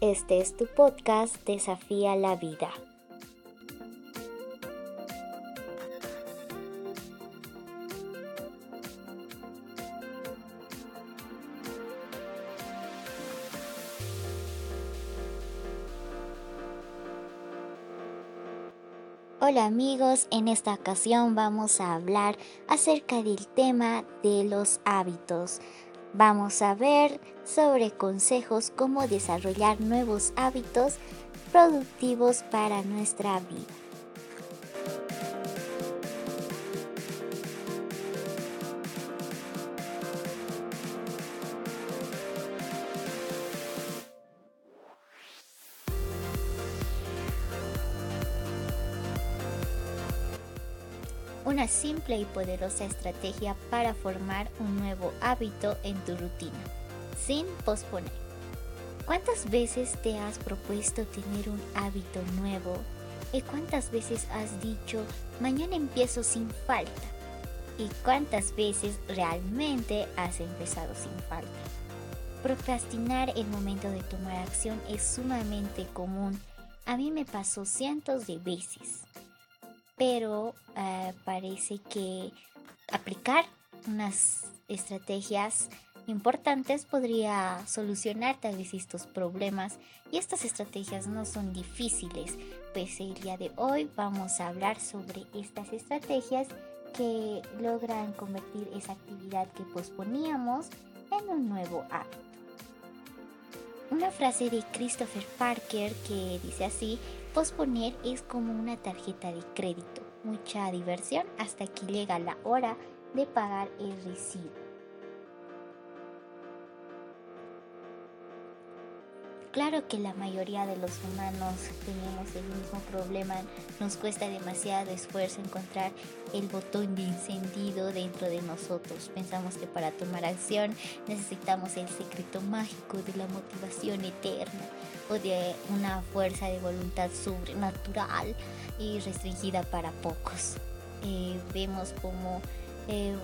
Este es tu podcast Desafía la Vida. Hola amigos, en esta ocasión vamos a hablar acerca del tema de los hábitos. Vamos a ver sobre consejos cómo desarrollar nuevos hábitos productivos para nuestra vida. Simple y poderosa estrategia para formar un nuevo hábito en tu rutina sin posponer. ¿Cuántas veces te has propuesto tener un hábito nuevo? ¿Y cuántas veces has dicho, mañana empiezo sin falta? ¿Y cuántas veces realmente has empezado sin falta? Procrastinar el momento de tomar acción es sumamente común. A mí me pasó cientos de veces. Pero eh, parece que aplicar unas estrategias importantes podría solucionar tal vez estos problemas y estas estrategias no son difíciles, pues el día de hoy vamos a hablar sobre estas estrategias que logran convertir esa actividad que posponíamos en un nuevo hábito. Una frase de Christopher Parker que dice así, posponer es como una tarjeta de crédito, mucha diversión hasta que llega la hora de pagar el recibo. Claro que la mayoría de los humanos tenemos el mismo problema, nos cuesta demasiado esfuerzo encontrar el botón de encendido dentro de nosotros. Pensamos que para tomar acción necesitamos el secreto mágico de la motivación eterna o de una fuerza de voluntad sobrenatural y restringida para pocos. Eh, vemos como eh,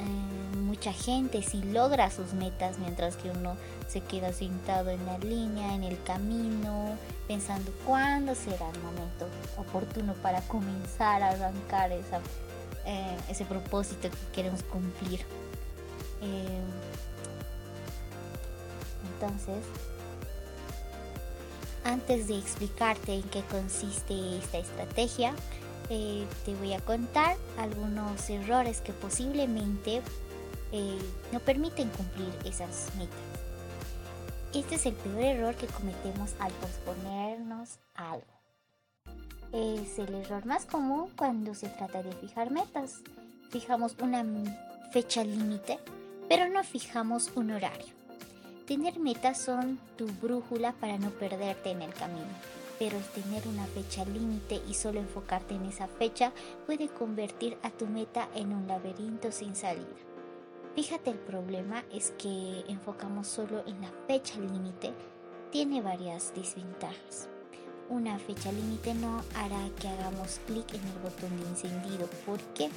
eh, mucha gente si logra sus metas mientras que uno se queda sentado en la línea, en el camino, pensando cuándo será el momento oportuno para comenzar a arrancar eh, ese propósito que queremos cumplir. Eh, entonces, antes de explicarte en qué consiste esta estrategia, eh, te voy a contar algunos errores que posiblemente no permiten cumplir esas metas. Este es el peor error que cometemos al posponernos algo. Es el error más común cuando se trata de fijar metas. Fijamos una fecha límite, pero no fijamos un horario. Tener metas son tu brújula para no perderte en el camino, pero el tener una fecha límite y solo enfocarte en esa fecha puede convertir a tu meta en un laberinto sin salida. Fíjate, el problema es que enfocamos solo en la fecha límite. Tiene varias desventajas. Una fecha límite no hará que hagamos clic en el botón de encendido. ¿Por qué?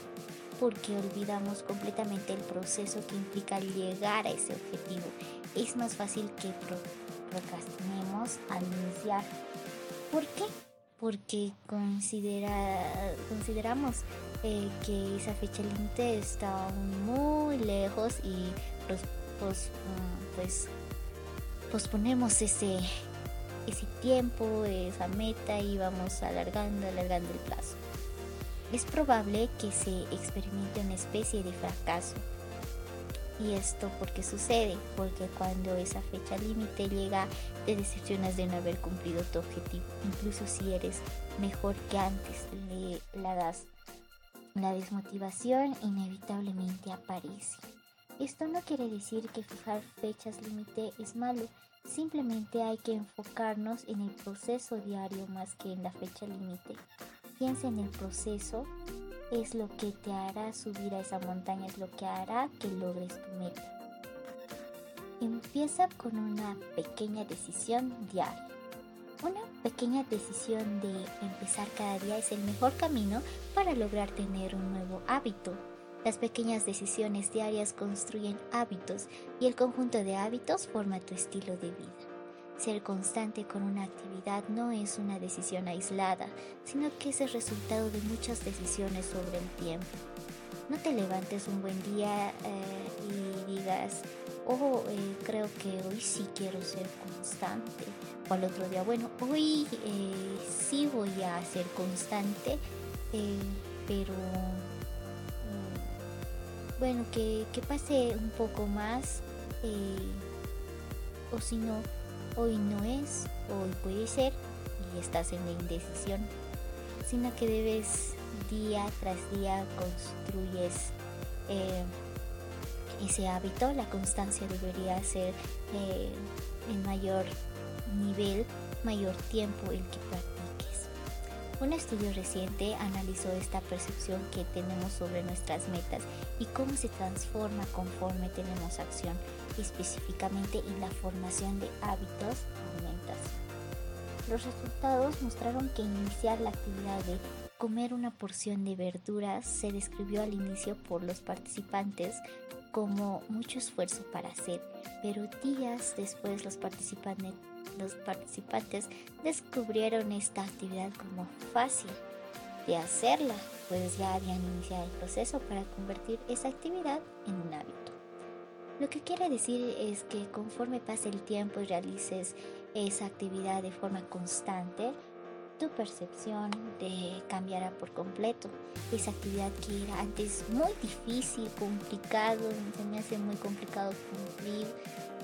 Porque olvidamos completamente el proceso que implica llegar a ese objetivo. Es más fácil que procrastinemos al iniciar. ¿Por qué? Porque considera, consideramos eh, que esa fecha límite está muy lejos y pues, mm, pues posponemos ese, ese tiempo, esa meta y vamos alargando, alargando el plazo. Es probable que se experimente una especie de fracaso. Y esto porque sucede, porque cuando esa fecha límite llega, te decepcionas de no haber cumplido tu objetivo, incluso si eres mejor que antes, le la das la desmotivación inevitablemente aparece. Esto no quiere decir que fijar fechas límite es malo, simplemente hay que enfocarnos en el proceso diario más que en la fecha límite. Piensa en el proceso, es lo que te hará subir a esa montaña, es lo que hará que logres tu meta. Empieza con una pequeña decisión diaria. Una pequeña decisión de empezar cada día es el mejor camino para lograr tener un nuevo hábito. Las pequeñas decisiones diarias construyen hábitos y el conjunto de hábitos forma tu estilo de vida. Ser constante con una actividad no es una decisión aislada, sino que es el resultado de muchas decisiones sobre el tiempo. No te levantes un buen día eh, y digas, oh, creo que hoy sí quiero ser constante. O al otro día, bueno, hoy eh, sí voy a ser constante, pero bueno, que, pase un poco más, o si no, hoy no es, hoy puede ser, y estás en la indecisión, sino que debes día tras día construyes eh, ese hábito, la constancia debería ser eh, en mayor nivel, mayor tiempo el que practiques. Un estudio reciente analizó esta percepción que tenemos sobre nuestras metas y cómo se transforma conforme tenemos acción, específicamente en la formación de hábitos alimentación. Los resultados mostraron que iniciar la actividad de comer una porción de verduras se describió al inicio por los participantes como mucho esfuerzo para hacer, pero días después los los participantes descubrieron esta actividad como fácil de hacerla, pues ya habían iniciado el proceso para convertir esa actividad en un hábito. Lo que quiere decir es que conforme pase el tiempo y realices esa actividad de forma constante, tu percepción de cambiará por completo. Esa actividad que era antes muy difícil, complicado, se me hace muy complicado cumplir,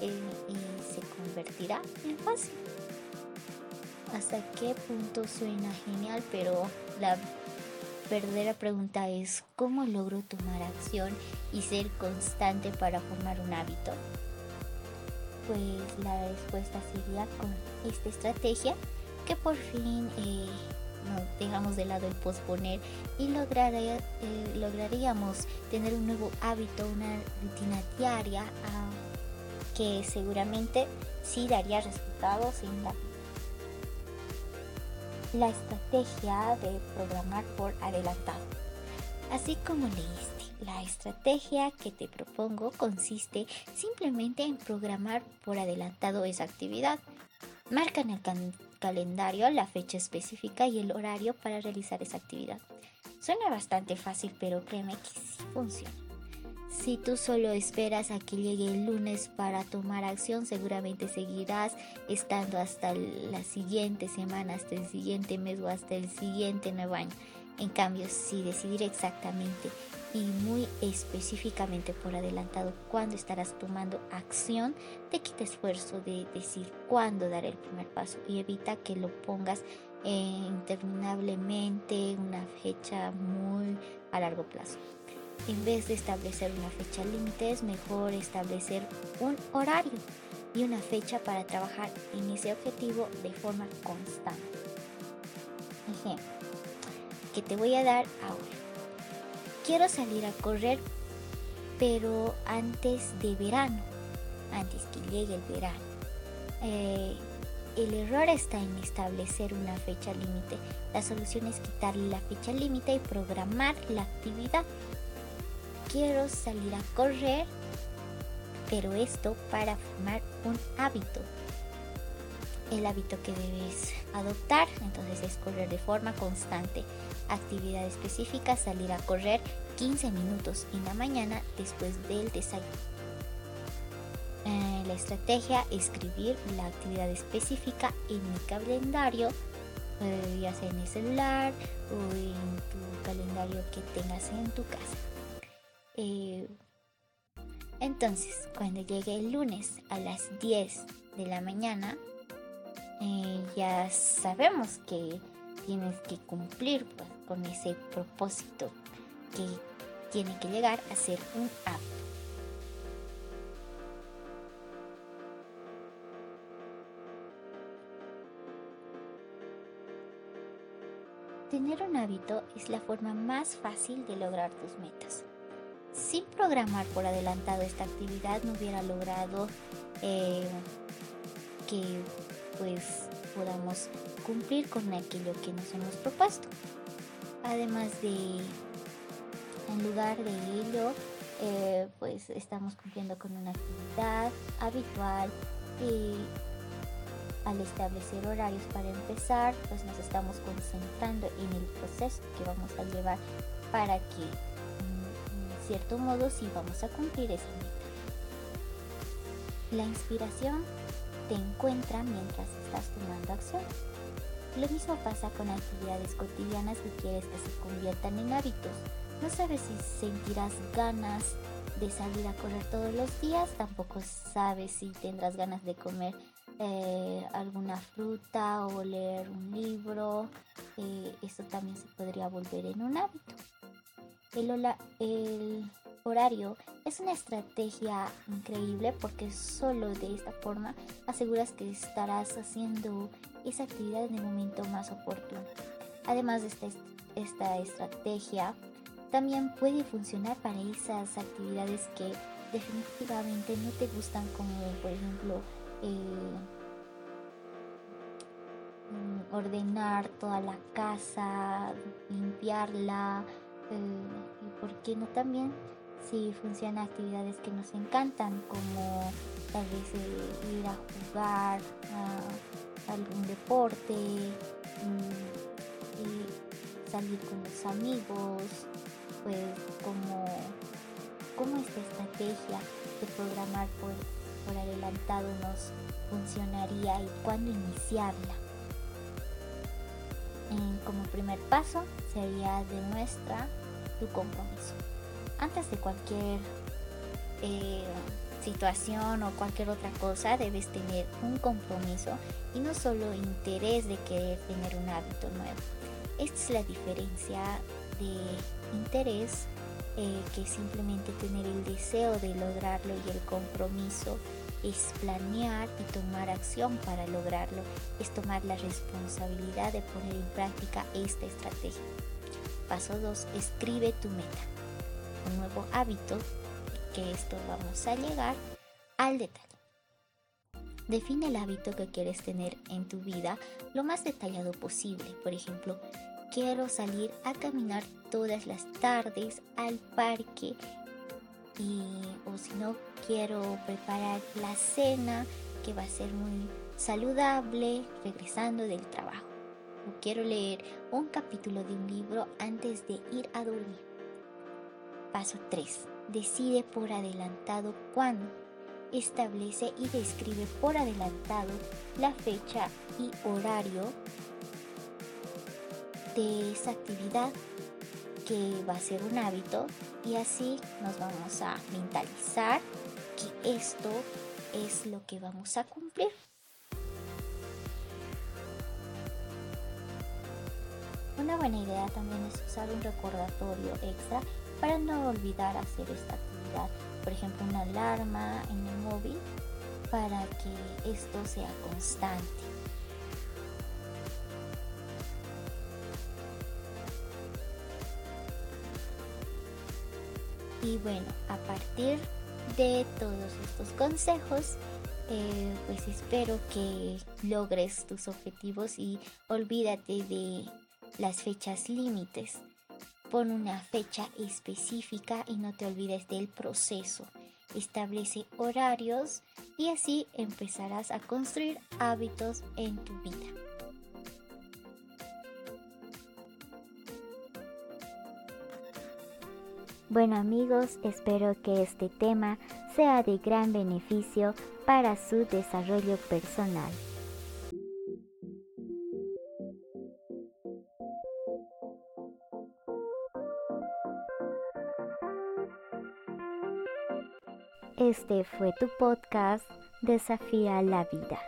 y se convertirá en fácil. ¿Hasta qué punto suena genial? Pero la verdadera pregunta es ¿cómo logro tomar acción y ser constante para formar un hábito? Pues la respuesta sería con esta estrategia que por fin eh, dejamos de lado el posponer y eh, lograríamos tener un nuevo hábito, una rutina diaria que seguramente sí daría resultados en la La estrategia de programar por adelantado. Así como leíste, la estrategia que te propongo consiste simplemente en programar por adelantado esa actividad. Marca en el calendario la fecha específica y el horario para realizar esa actividad. Suena bastante fácil, pero créeme que sí funciona. Si tú solo esperas a que llegue el lunes para tomar acción, seguramente seguirás estando hasta la siguiente semana, hasta el siguiente mes o hasta el siguiente nuevo año. En cambio, si decidir exactamente y muy específicamente por adelantado cuándo estarás tomando acción, te quita esfuerzo de decir cuándo dar el primer paso y evita que lo pongas interminablemente una fecha muy a largo plazo. En vez de establecer una fecha límite, es mejor establecer un horario y una fecha para trabajar en ese objetivo de forma constante. Ejemplo, que te voy a dar ahora. Quiero salir a correr, pero antes de verano, antes que llegue el verano. Eh, el error está en establecer una fecha límite. La solución es quitarle la fecha límite y programar la actividad quiero salir a correr, pero esto para formar un hábito. El hábito que debes adoptar entonces es correr de forma constante. Actividad específica, salir a correr 15 minutos en la mañana después del desayuno. Eh, la estrategia, escribir la actividad específica en mi calendario, ya sea en el celular o en tu calendario que tengas en tu casa. Eh, entonces, cuando llegue el lunes a las 10 de la mañana, eh, ya sabemos que tienes que cumplir pues, con ese propósito que tiene que llegar a ser un hábito. Tener un hábito es la forma más fácil de lograr tus metas. Sin programar por adelantado esta actividad no hubiera logrado eh, que pues podamos cumplir con aquello que nos hemos propuesto. Además de, en lugar de ello, eh, pues estamos cumpliendo con una actividad habitual y al establecer horarios para empezar, pues nos estamos concentrando en el proceso que vamos a llevar para que, cierto modo, sí vamos a cumplir esa meta. La inspiración te encuentra mientras estás tomando acción. Lo mismo pasa con actividades cotidianas que quieres que se conviertan en hábitos. No sabes si sentirás ganas de salir a correr todos los días, tampoco sabes si tendrás ganas de comer eh, alguna fruta o leer un libro. Eh, esto también se podría volver en un hábito. El, horario es una estrategia increíble porque solo de esta forma aseguras que estarás haciendo esa actividad en el momento más oportuno. Además de esta, esta estrategia, también puede funcionar para esas actividades que definitivamente no te gustan como por ejemplo eh, mm, ordenar toda la casa, limpiarla eh, y por qué no también si funcionan actividades que nos encantan como tal vez eh, ir a jugar a algún deporte mm, y salir con los amigos pues como, como esta estrategia de programar por, por adelantado nos funcionaría y cuándo iniciarla. Primer paso sería demuestra tu compromiso. Antes de cualquier eh, situación o cualquier otra cosa debes tener un compromiso y no solo interés de querer tener un hábito nuevo. Esta es la diferencia de interés eh, que simplemente tener el deseo de lograrlo y el compromiso es planear y tomar acción para lograrlo, es tomar la responsabilidad de poner en práctica esta estrategia. Paso 2. Escribe tu meta. Un nuevo hábito, que esto vamos a llegar al detalle. Define el hábito que quieres tener en tu vida lo más detallado posible. Por ejemplo, quiero salir a caminar todas las tardes al parque o si no quiero preparar la cena que va a ser muy saludable regresando del trabajo o quiero leer un capítulo de un libro antes de ir a dormir. Paso 3. Decide por adelantado cuándo. Establece y describe por adelantado la fecha y horario de esa actividad que va a ser un hábito y así nos vamos a mentalizar que esto es lo que vamos a cumplir. Una buena idea también es usar un recordatorio extra para no olvidar hacer esta actividad. Por ejemplo, una alarma en el móvil para que esto sea constante. Y bueno, a partir de todos estos consejos, eh, pues espero que logres tus objetivos y olvídate de las fechas límites. Pon una fecha específica y no te olvides del proceso. Establece horarios y así empezarás a construir hábitos en tu vida. Bueno amigos, espero que este tema sea de gran beneficio para su desarrollo personal. Este fue tu podcast Desafía la vida.